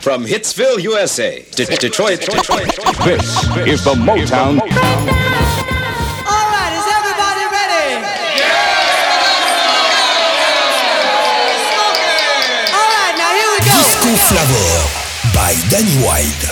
From Hitsville, USA, to Detroit, Detroit, Detroit, Detroit, This is the Motown. All right, is everybody ready? Yeah! All right, now here we go. Disco Flavor by Danny White.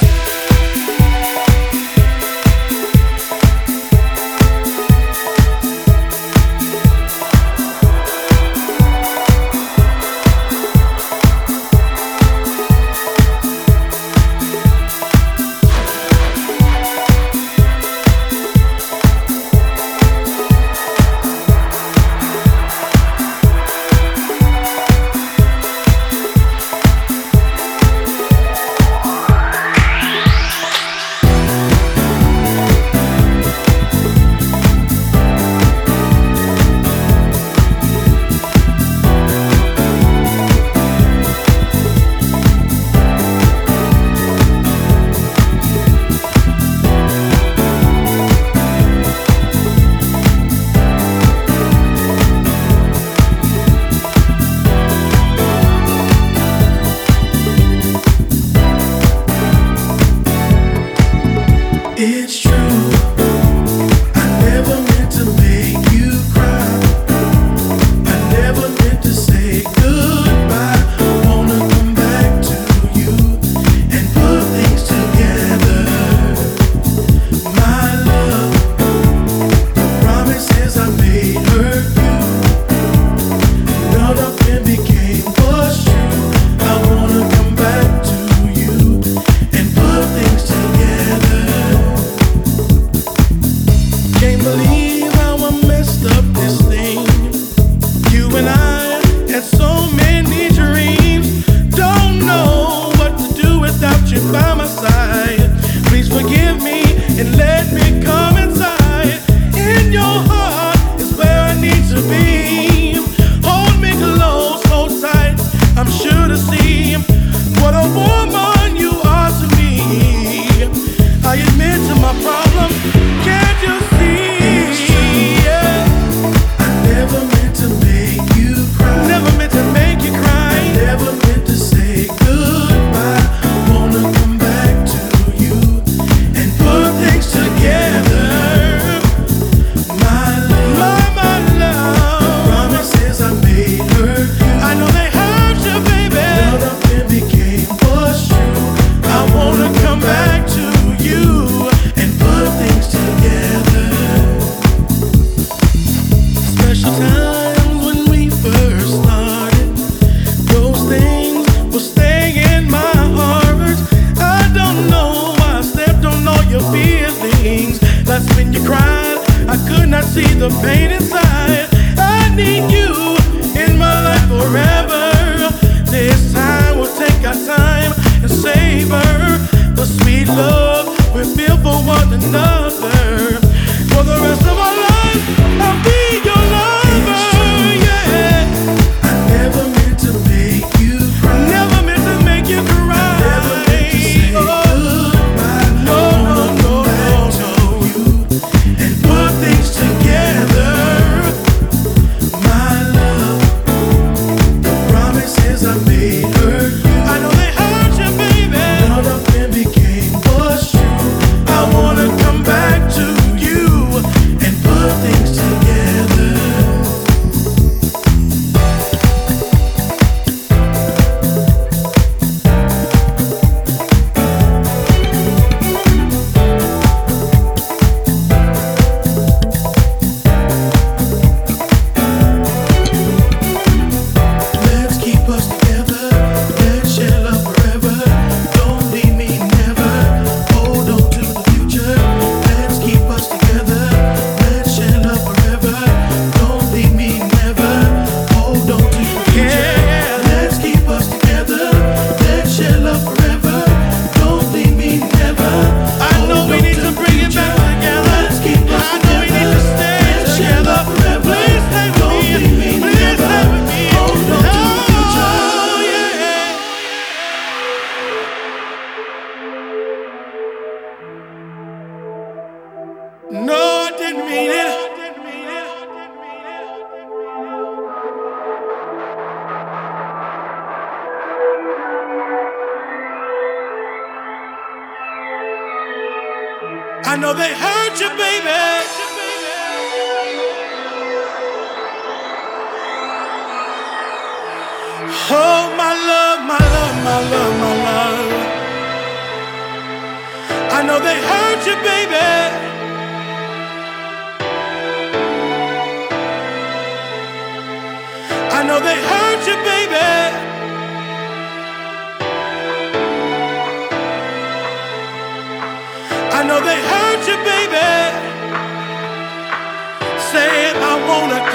Wanna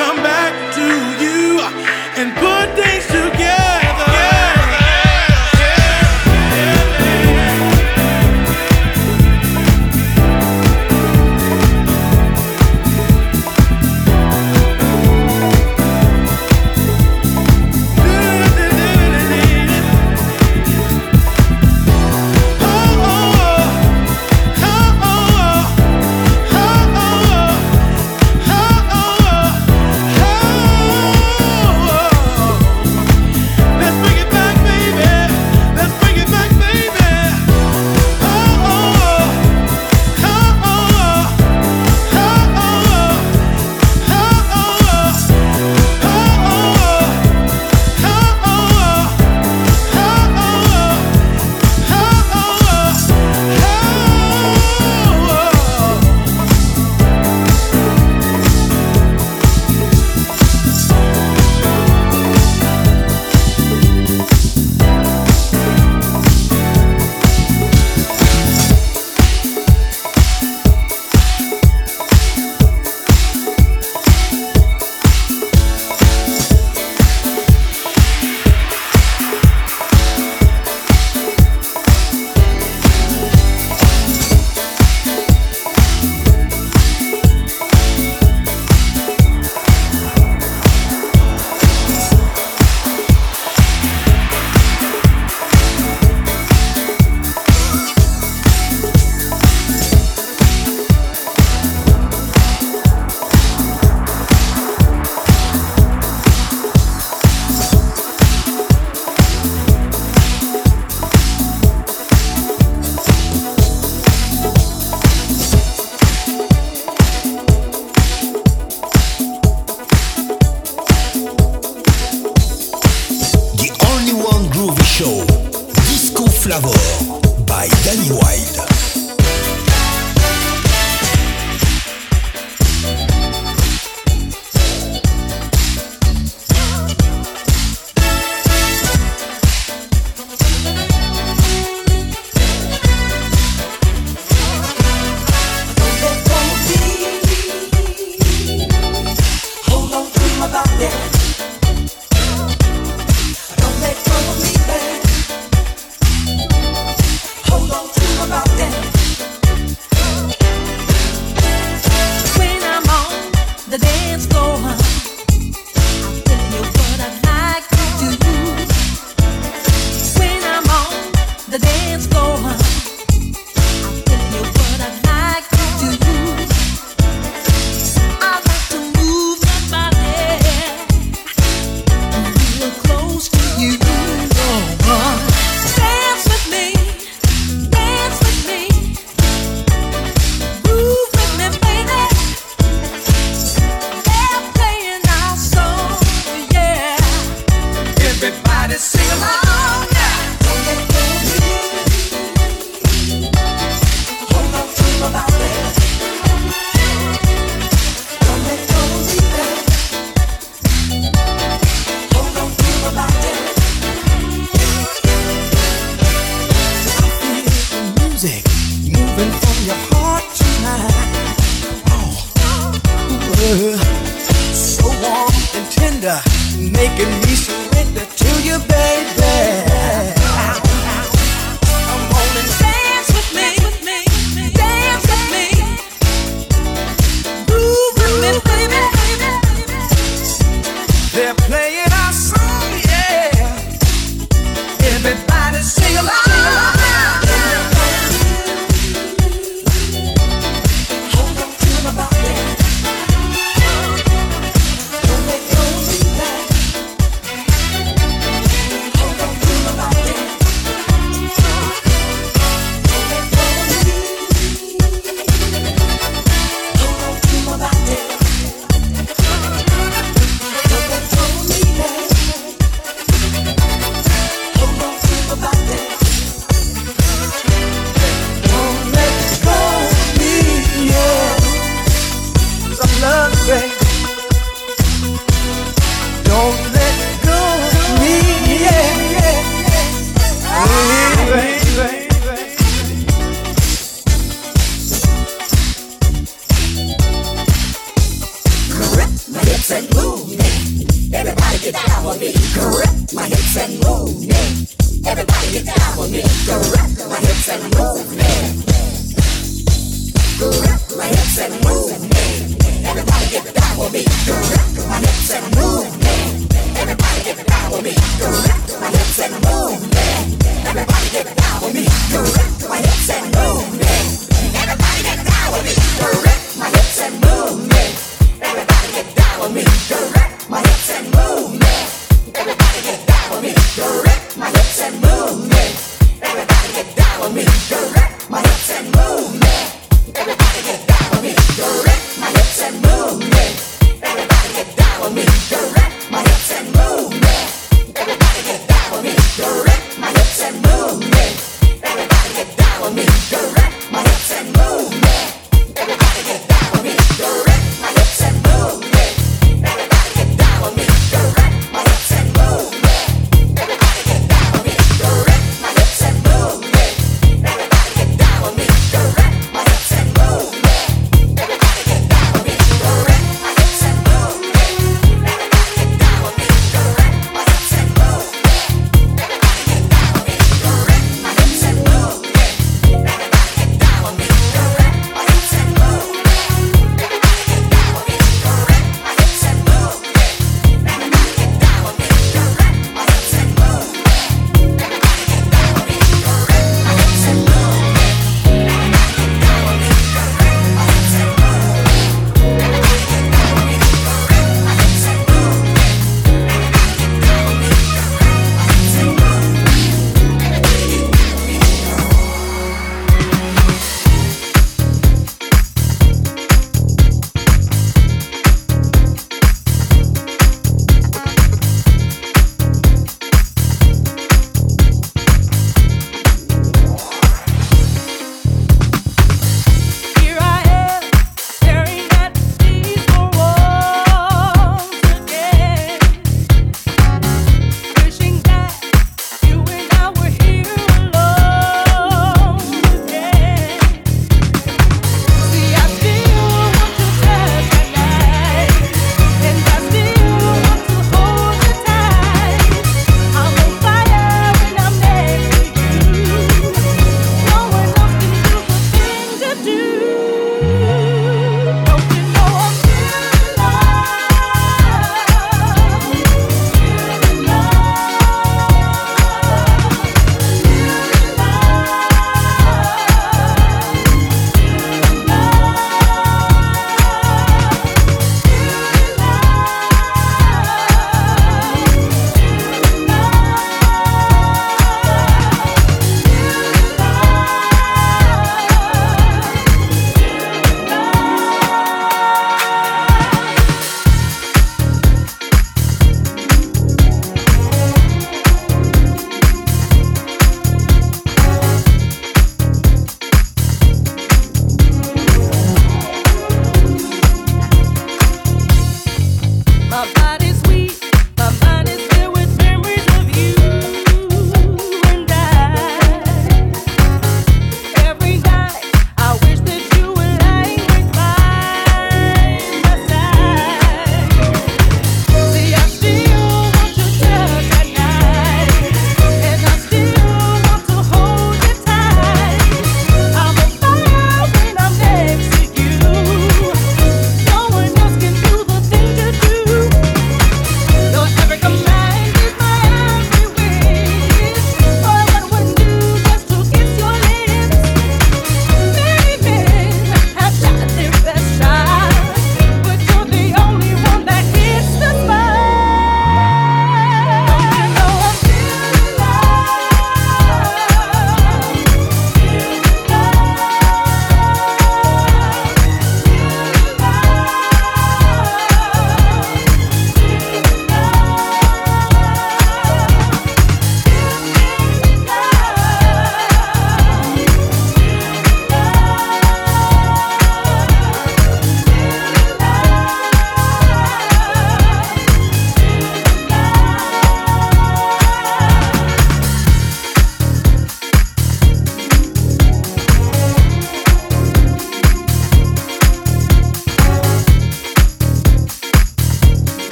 making me surrender to you, baby.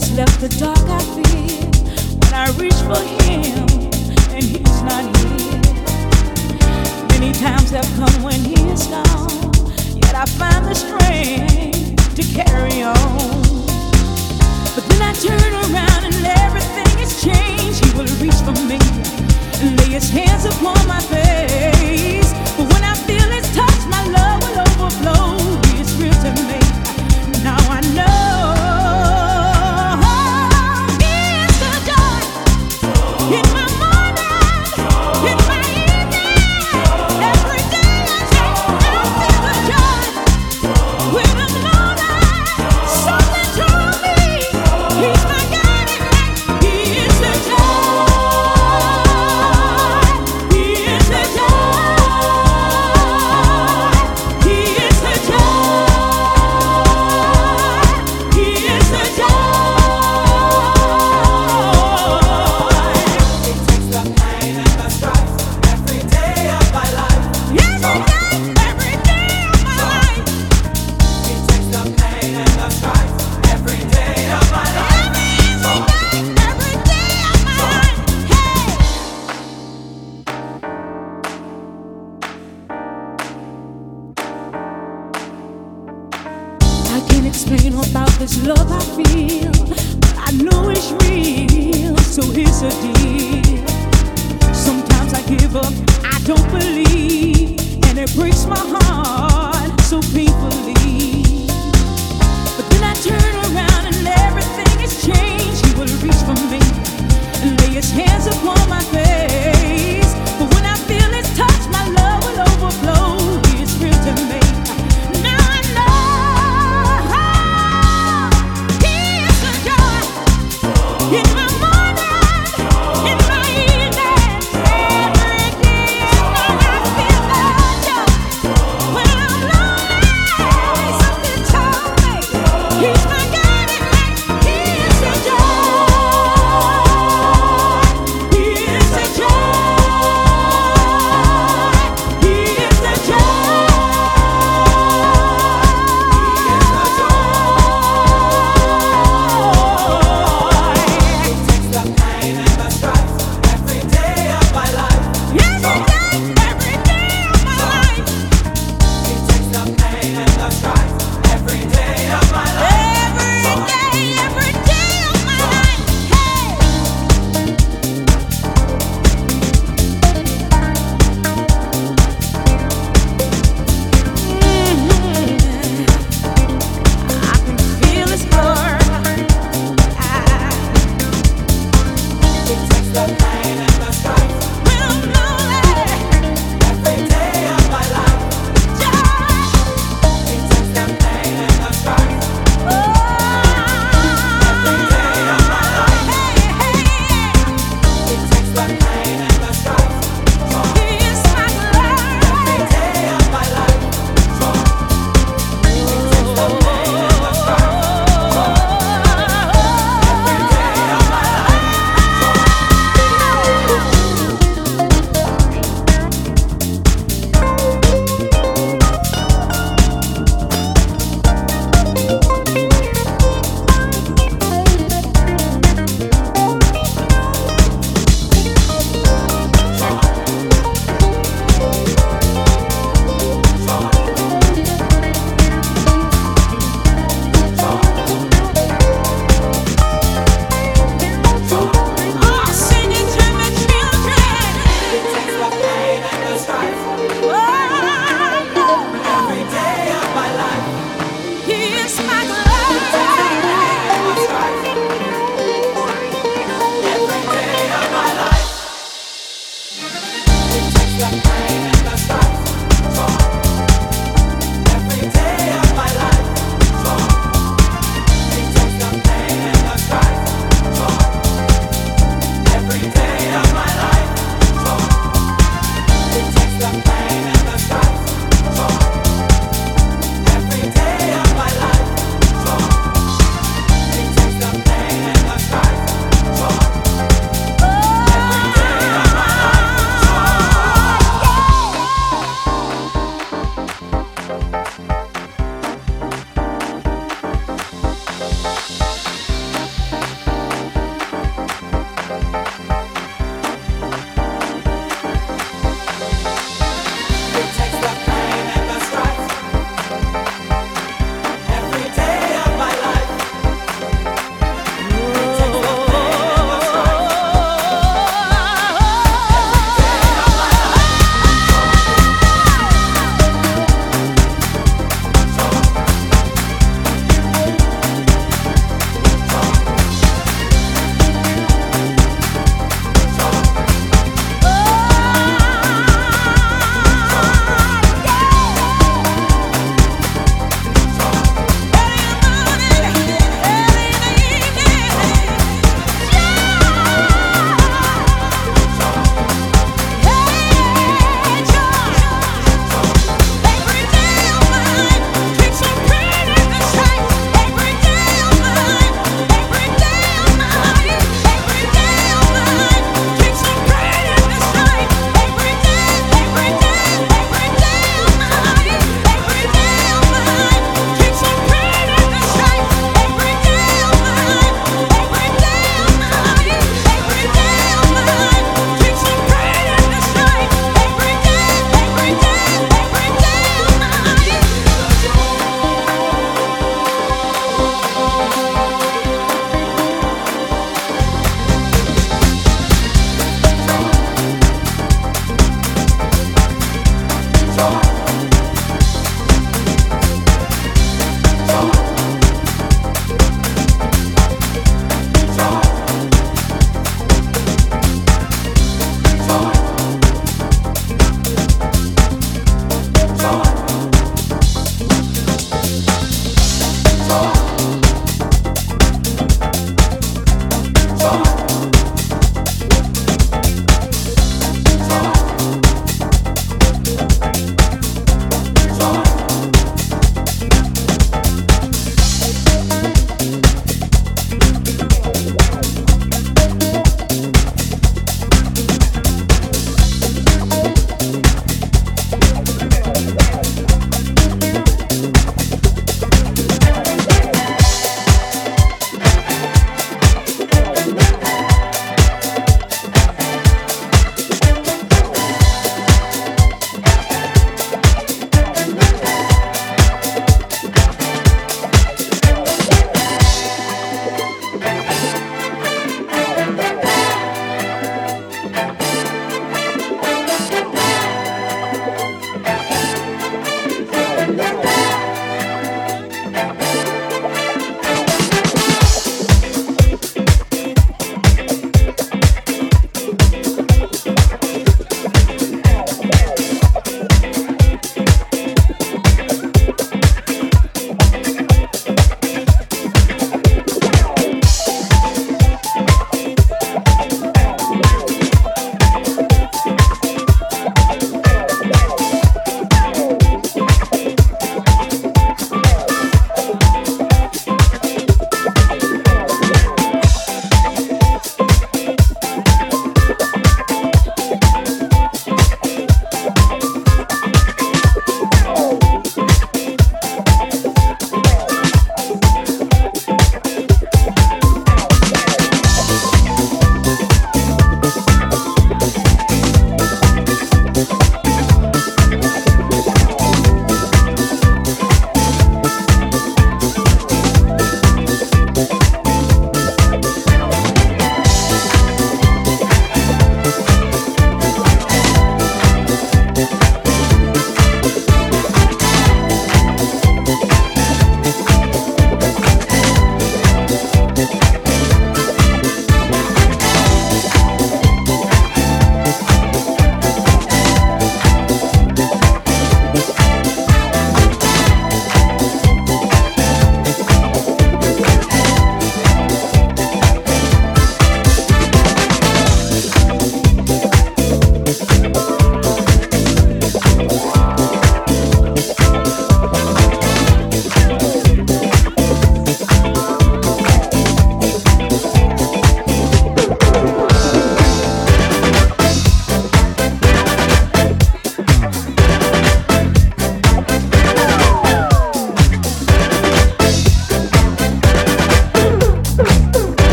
has left the dark I feel when I reach for him and he's not here. Many times have come when he is gone, yet I find the strength to carry on. But then I turn around and everything has changed. He will reach for me and lay his hands upon my face. But when I feel his touch, my love will overflow. He is real to me.